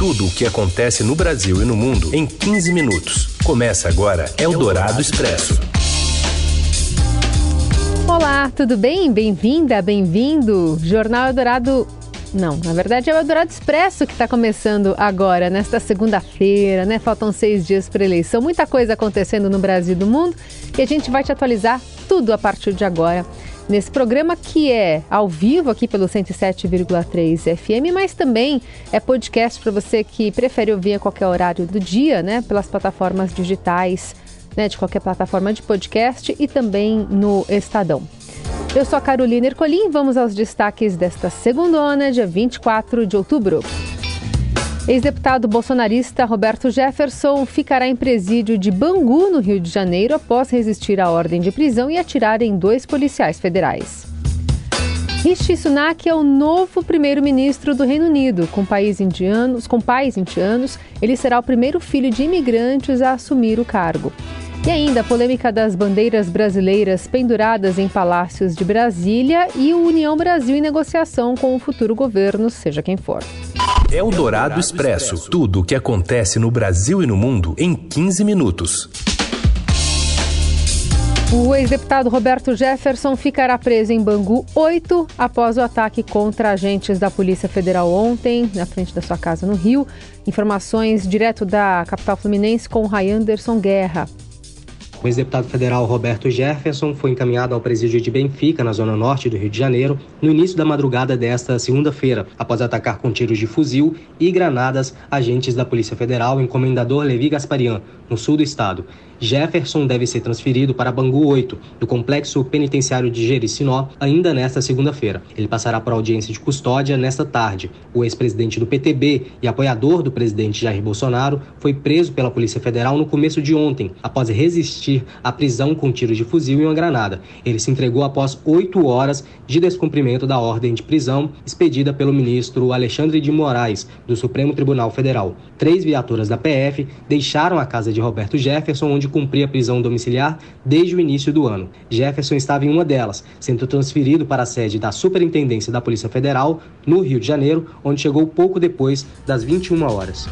Tudo o que acontece no Brasil e no mundo em 15 minutos. Começa agora Eldorado Expresso. Olá, tudo bem? Bem-vinda, bem-vindo. Jornal Eldorado não, na verdade é o Eldorado Expresso que está começando agora, nesta segunda-feira, né? Faltam seis dias para eleição, muita coisa acontecendo no Brasil e no mundo e a gente vai te atualizar tudo a partir de agora nesse programa que é ao vivo aqui pelo 107,3 FM, mas também é podcast para você que prefere ouvir a qualquer horário do dia, né? Pelas plataformas digitais, né? De qualquer plataforma de podcast e também no Estadão. Eu sou a Carolina Ercolim, vamos aos destaques desta segunda, dia 24 de outubro. Ex-deputado bolsonarista Roberto Jefferson ficará em presídio de Bangu, no Rio de Janeiro, após resistir à ordem de prisão e atirar em dois policiais federais. Rishi Sunak é o novo primeiro-ministro do Reino Unido. Com, país indianos, com pais indianos, ele será o primeiro filho de imigrantes a assumir o cargo. E ainda a polêmica das bandeiras brasileiras penduradas em palácios de Brasília e o União Brasil em negociação com o futuro governo, seja quem for. O Dourado Expresso. Tudo o que acontece no Brasil e no mundo em 15 minutos. O ex-deputado Roberto Jefferson ficará preso em Bangu 8 após o ataque contra agentes da Polícia Federal ontem, na frente da sua casa no Rio. Informações direto da capital fluminense com Ray Anderson Guerra. O ex-deputado federal Roberto Jefferson foi encaminhado ao presídio de Benfica, na zona norte do Rio de Janeiro, no início da madrugada desta segunda-feira, após atacar com tiros de fuzil e granadas agentes da Polícia Federal em Comendador Levi Gasparian, no sul do estado. Jefferson deve ser transferido para Bangu 8, do complexo penitenciário de Jericinó, ainda nesta segunda-feira. Ele passará por audiência de custódia nesta tarde. O ex-presidente do PTB e apoiador do presidente Jair Bolsonaro foi preso pela Polícia Federal no começo de ontem, após resistir à prisão com tiros de fuzil e uma granada. Ele se entregou após oito horas de descumprimento da ordem de prisão expedida pelo ministro Alexandre de Moraes, do Supremo Tribunal Federal. Três viaturas da PF deixaram a casa de Roberto Jefferson, onde cumprir a prisão domiciliar desde o início do ano. Jefferson estava em uma delas, sendo transferido para a sede da Superintendência da Polícia Federal, no Rio de Janeiro, onde chegou pouco depois das 21 horas.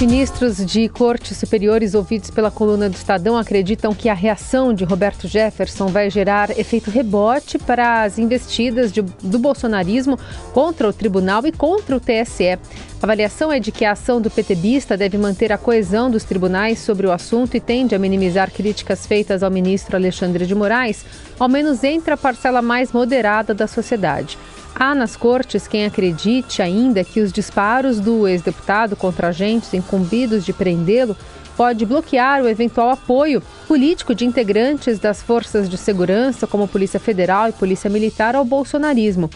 Ministros de cortes superiores ouvidos pela coluna do Estadão acreditam que a reação de Roberto Jefferson vai gerar efeito rebote para as investidas de, do bolsonarismo contra o tribunal e contra o TSE. A avaliação é de que a ação do PTBista deve manter a coesão dos tribunais sobre o assunto e tende a minimizar críticas feitas ao ministro Alexandre de Moraes, ao menos entre a parcela mais moderada da sociedade. Há nas cortes quem acredite ainda que os disparos do ex-deputado contra agentes incumbidos de prendê-lo pode bloquear o eventual apoio político de integrantes das forças de segurança, como Polícia Federal e Polícia Militar, ao bolsonarismo.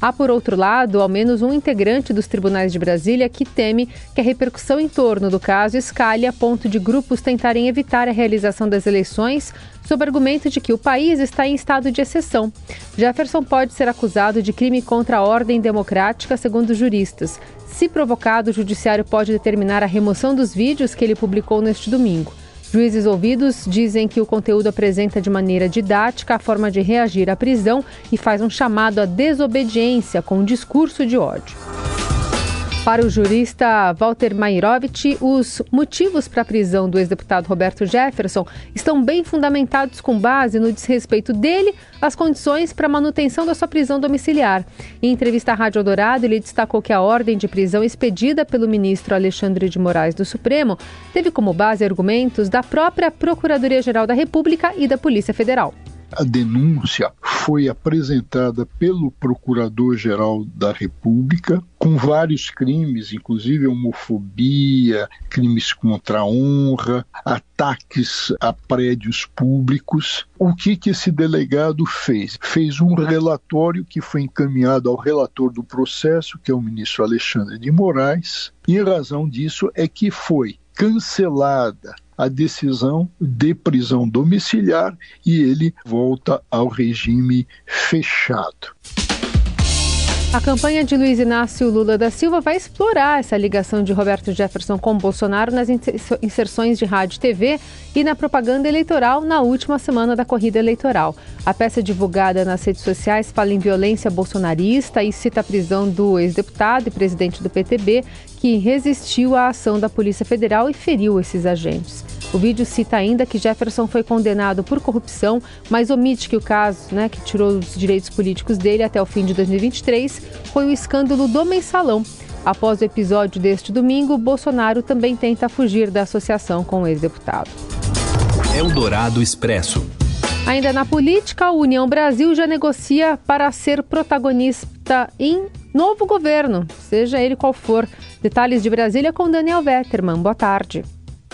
Há, por outro lado, ao menos um integrante dos tribunais de Brasília que teme que a repercussão em torno do caso escalhe a ponto de grupos tentarem evitar a realização das eleições sob argumento de que o país está em estado de exceção. Jefferson pode ser acusado de crime contra a ordem democrática, segundo juristas. Se provocado, o judiciário pode determinar a remoção dos vídeos que ele publicou neste domingo. Juízes ouvidos dizem que o conteúdo apresenta de maneira didática a forma de reagir à prisão e faz um chamado à desobediência com um discurso de ódio. Para o jurista Walter Mairovich, os motivos para a prisão do ex-deputado Roberto Jefferson estão bem fundamentados com base no desrespeito dele às condições para manutenção da sua prisão domiciliar. Em entrevista à Rádio Dourado, ele destacou que a ordem de prisão expedida pelo ministro Alexandre de Moraes do Supremo teve como base argumentos da própria Procuradoria-Geral da República e da Polícia Federal. A denúncia foi apresentada pelo Procurador-Geral da República com vários crimes, inclusive homofobia, crimes contra a honra, ataques a prédios públicos. O que, que esse delegado fez? Fez um relatório que foi encaminhado ao relator do processo, que é o ministro Alexandre de Moraes, e em razão disso é que foi cancelada a decisão de prisão domiciliar e ele volta ao regime fechado. A campanha de Luiz Inácio Lula da Silva vai explorar essa ligação de Roberto Jefferson com Bolsonaro nas inserções de rádio e TV e na propaganda eleitoral na última semana da corrida eleitoral. A peça divulgada nas redes sociais fala em violência bolsonarista e cita a prisão do ex-deputado e presidente do PTB, que resistiu à ação da Polícia Federal e feriu esses agentes. O vídeo cita ainda que Jefferson foi condenado por corrupção, mas omite que o caso, né, que tirou os direitos políticos dele até o fim de 2023, foi o escândalo do mensalão. Após o episódio deste domingo, Bolsonaro também tenta fugir da associação com o ex-deputado. Eldorado Expresso. Ainda na política, a União Brasil já negocia para ser protagonista em novo governo, seja ele qual for. Detalhes de Brasília com Daniel Vetterman. Boa tarde.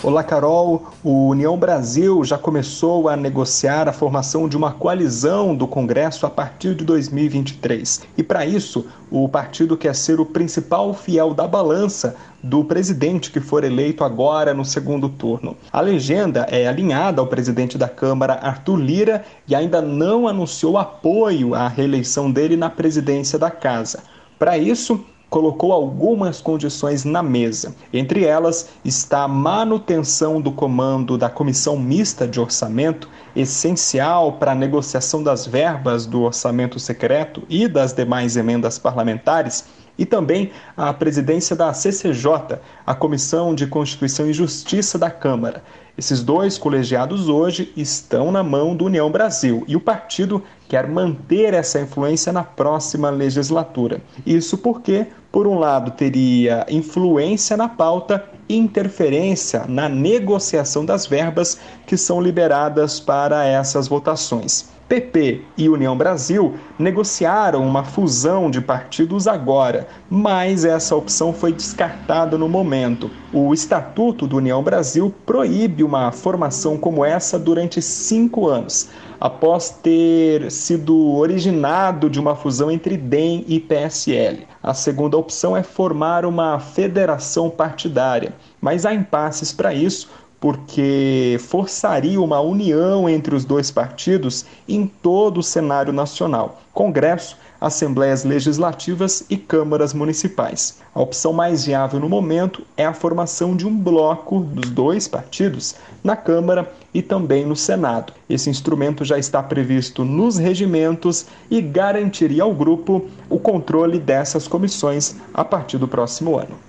Olá, Carol. O União Brasil já começou a negociar a formação de uma coalizão do Congresso a partir de 2023. E para isso, o partido quer ser o principal fiel da balança do presidente que for eleito agora no segundo turno. A legenda é alinhada ao presidente da Câmara, Arthur Lira, e ainda não anunciou apoio à reeleição dele na presidência da casa. Para isso, colocou algumas condições na mesa. Entre elas está a manutenção do comando da Comissão Mista de Orçamento, essencial para a negociação das verbas do orçamento secreto e das demais emendas parlamentares, e também a presidência da CCJ, a Comissão de Constituição e Justiça da Câmara. Esses dois colegiados hoje estão na mão do União Brasil e o partido quer manter essa influência na próxima legislatura. Isso porque, por um lado, teria influência na pauta e interferência na negociação das verbas que são liberadas para essas votações. PP e União Brasil negociaram uma fusão de partidos agora, mas essa opção foi descartada no momento. O Estatuto do União Brasil proíbe uma formação como essa durante cinco anos, após ter sido originado de uma fusão entre DEM e PSL. A segunda opção é formar uma federação partidária, mas há impasses para isso porque forçaria uma união entre os dois partidos em todo o cenário nacional Congresso, Assembleias Legislativas e Câmaras Municipais. A opção mais viável no momento é a formação de um bloco dos dois partidos na Câmara e também no Senado. Esse instrumento já está previsto nos regimentos e garantiria ao grupo o controle dessas comissões a partir do próximo ano.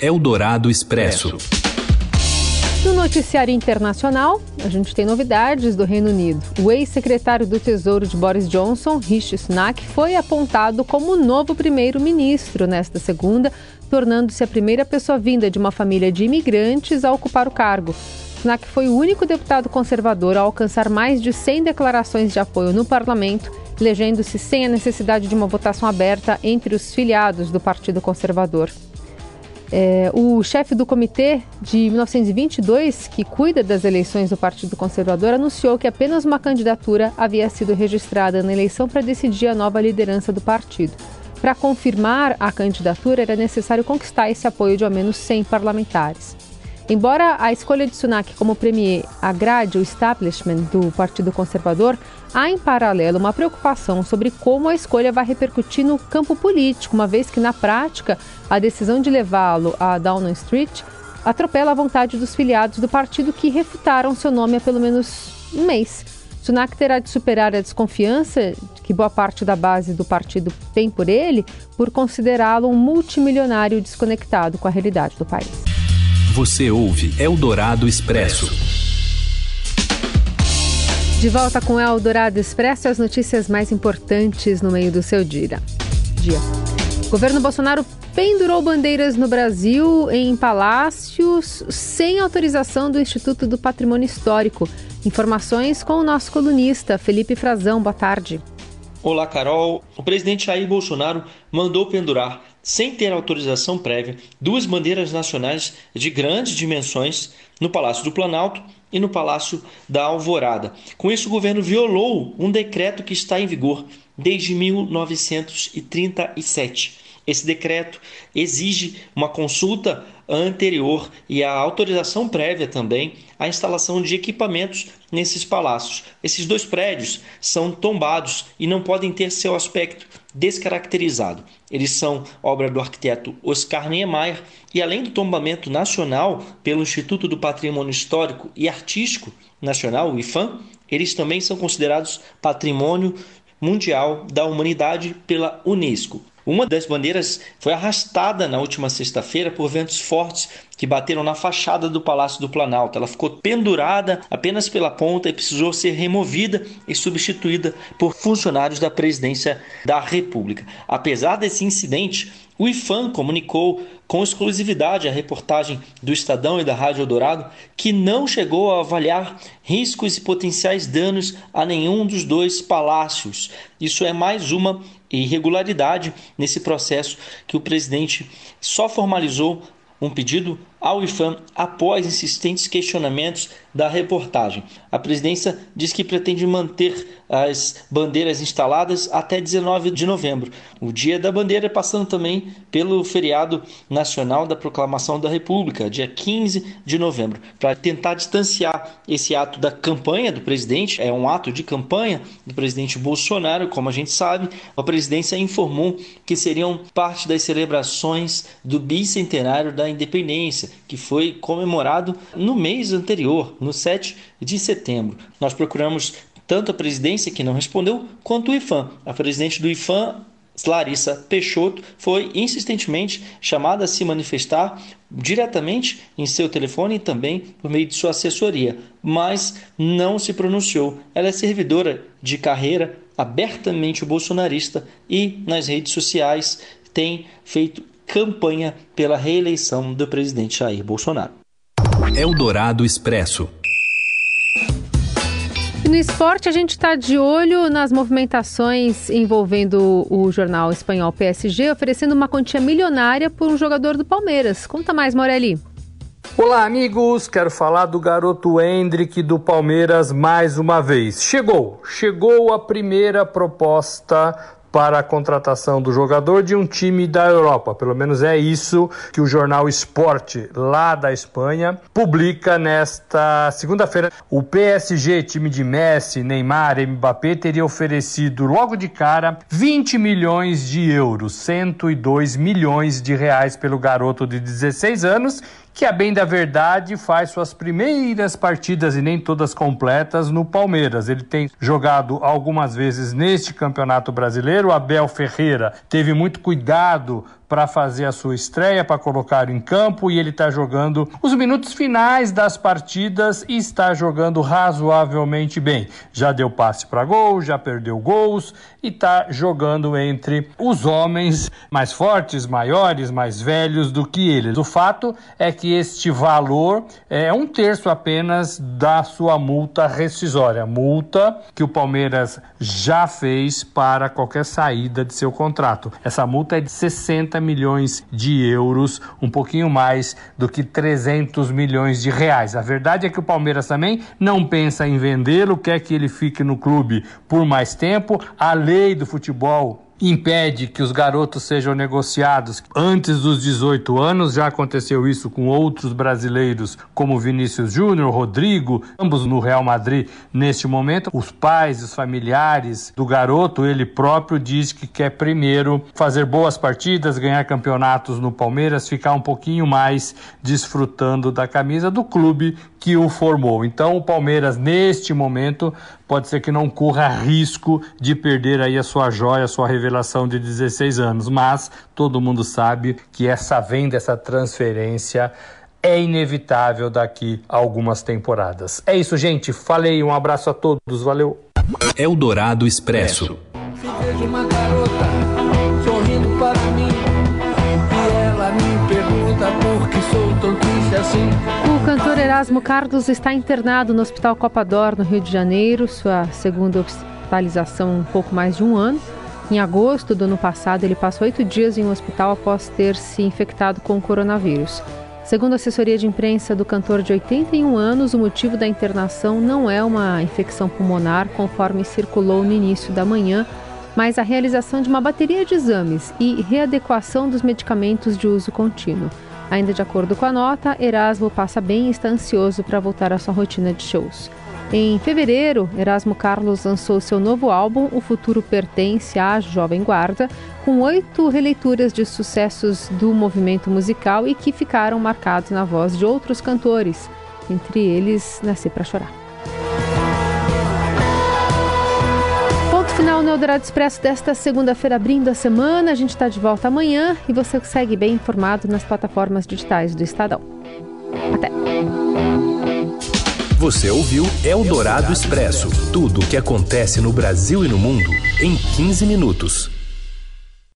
Eldorado Expresso. No noticiário internacional, a gente tem novidades do Reino Unido. O ex-secretário do Tesouro de Boris Johnson, Rishi Sunak, foi apontado como novo primeiro-ministro nesta segunda, tornando-se a primeira pessoa vinda de uma família de imigrantes a ocupar o cargo. Sunak foi o único deputado conservador a alcançar mais de 100 declarações de apoio no parlamento, elegendo-se sem a necessidade de uma votação aberta entre os filiados do Partido Conservador. É, o chefe do comitê de 1922, que cuida das eleições do Partido Conservador, anunciou que apenas uma candidatura havia sido registrada na eleição para decidir a nova liderança do partido. Para confirmar a candidatura, era necessário conquistar esse apoio de ao menos 100 parlamentares. Embora a escolha de Sunak como premier agrade o establishment do Partido Conservador, há em paralelo uma preocupação sobre como a escolha vai repercutir no campo político, uma vez que, na prática, a decisão de levá-lo a Downing Street atropela a vontade dos filiados do partido que refutaram seu nome há pelo menos um mês. Sunak terá de superar a desconfiança que boa parte da base do partido tem por ele por considerá-lo um multimilionário desconectado com a realidade do país. Você ouve Eldorado Expresso. De volta com Eldorado Expresso, as notícias mais importantes no meio do seu dia. dia. O governo Bolsonaro pendurou bandeiras no Brasil em palácios sem autorização do Instituto do Patrimônio Histórico. Informações com o nosso colunista Felipe Frazão. Boa tarde. Olá, Carol. O presidente Jair Bolsonaro mandou pendurar sem ter autorização prévia, duas bandeiras nacionais de grandes dimensões no Palácio do Planalto e no Palácio da Alvorada. Com isso, o governo violou um decreto que está em vigor desde 1937. Esse decreto exige uma consulta anterior e a autorização prévia também à instalação de equipamentos nesses palácios. Esses dois prédios são tombados e não podem ter seu aspecto descaracterizado. Eles são obra do arquiteto Oscar Niemeyer e além do tombamento nacional pelo Instituto do Patrimônio Histórico e Artístico Nacional, o IFAM, eles também são considerados patrimônio mundial da humanidade pela UNESCO. Uma das bandeiras foi arrastada na última sexta-feira por ventos fortes que bateram na fachada do Palácio do Planalto. Ela ficou pendurada apenas pela ponta e precisou ser removida e substituída por funcionários da presidência da República. Apesar desse incidente, o IFAM comunicou com exclusividade a reportagem do Estadão e da Rádio Eldorado que não chegou a avaliar riscos e potenciais danos a nenhum dos dois palácios. Isso é mais uma irregularidade nesse processo que o presidente só formalizou um pedido ao IFAM após insistentes questionamentos da reportagem. A presidência diz que pretende manter as bandeiras instaladas até 19 de novembro, o Dia da Bandeira, passando também pelo feriado nacional da Proclamação da República, dia 15 de novembro, para tentar distanciar esse ato da campanha do presidente. É um ato de campanha do presidente Bolsonaro, como a gente sabe. A presidência informou que seriam parte das celebrações do bicentenário da independência, que foi comemorado no mês anterior, no 7 de setembro. Nós procuramos tanto a presidência, que não respondeu, quanto o IFAM. A presidente do IFAM, Larissa Peixoto, foi insistentemente chamada a se manifestar diretamente em seu telefone e também por meio de sua assessoria, mas não se pronunciou. Ela é servidora de carreira, abertamente bolsonarista e nas redes sociais tem feito campanha pela reeleição do presidente Jair Bolsonaro. Eldorado Expresso. No esporte, a gente está de olho nas movimentações envolvendo o jornal espanhol PSG, oferecendo uma quantia milionária por um jogador do Palmeiras. Conta mais, Morelli. Olá, amigos. Quero falar do garoto Hendrick do Palmeiras mais uma vez. Chegou, chegou a primeira proposta para a contratação do jogador de um time da Europa. Pelo menos é isso que o jornal Esporte, lá da Espanha, publica nesta segunda-feira. O PSG, time de Messi, Neymar Mbappé, teria oferecido logo de cara 20 milhões de euros, 102 milhões de reais pelo garoto de 16 anos que a bem da verdade faz suas primeiras partidas e nem todas completas no Palmeiras. Ele tem jogado algumas vezes neste Campeonato Brasileiro. Abel Ferreira teve muito cuidado para fazer a sua estreia, para colocar em campo e ele está jogando os minutos finais das partidas e está jogando razoavelmente bem. Já deu passe para gol, já perdeu gols e está jogando entre os homens mais fortes, maiores, mais velhos do que eles. O fato é que este valor é um terço apenas da sua multa rescisória, multa que o Palmeiras já fez para qualquer saída de seu contrato. Essa multa é de 60 50 milhões de euros, um pouquinho mais do que 300 milhões de reais. A verdade é que o Palmeiras também não pensa em vendê-lo, quer que ele fique no clube por mais tempo. A lei do futebol impede que os garotos sejam negociados antes dos 18 anos. Já aconteceu isso com outros brasileiros, como Vinícius Júnior, Rodrigo, ambos no Real Madrid neste momento. Os pais, os familiares do garoto, ele próprio diz que quer primeiro fazer boas partidas, ganhar campeonatos no Palmeiras, ficar um pouquinho mais desfrutando da camisa do clube que o formou. Então, o Palmeiras, neste momento, pode ser que não corra risco de perder aí a sua joia, a sua revelação de 16 anos, mas todo mundo sabe que essa venda, essa transferência é inevitável daqui a algumas temporadas. É isso, gente. Falei, um abraço a todos, valeu. Eldorado Expresso. Se vejo uma garota sorrindo para mim e ela me pergunta por que sou tão triste assim. O cantor Erasmo Carlos está internado no Hospital Copa d'Or, no Rio de Janeiro, sua segunda hospitalização um pouco mais de um ano. Em agosto do ano passado, ele passou oito dias em um hospital após ter se infectado com o coronavírus. Segundo a assessoria de imprensa do cantor de 81 anos, o motivo da internação não é uma infecção pulmonar, conforme circulou no início da manhã mas a realização de uma bateria de exames e readequação dos medicamentos de uso contínuo. Ainda de acordo com a nota, Erasmo passa bem e está ansioso para voltar à sua rotina de shows. Em fevereiro, Erasmo Carlos lançou seu novo álbum O Futuro Pertence à Jovem Guarda, com oito releituras de sucessos do movimento musical e que ficaram marcados na voz de outros cantores, entre eles Nascer para Chorar. Eldorado Expresso desta segunda-feira, abrindo a semana. A gente está de volta amanhã e você segue bem informado nas plataformas digitais do Estadão. Até! Você ouviu Eldorado Expresso tudo o que acontece no Brasil e no mundo em 15 minutos.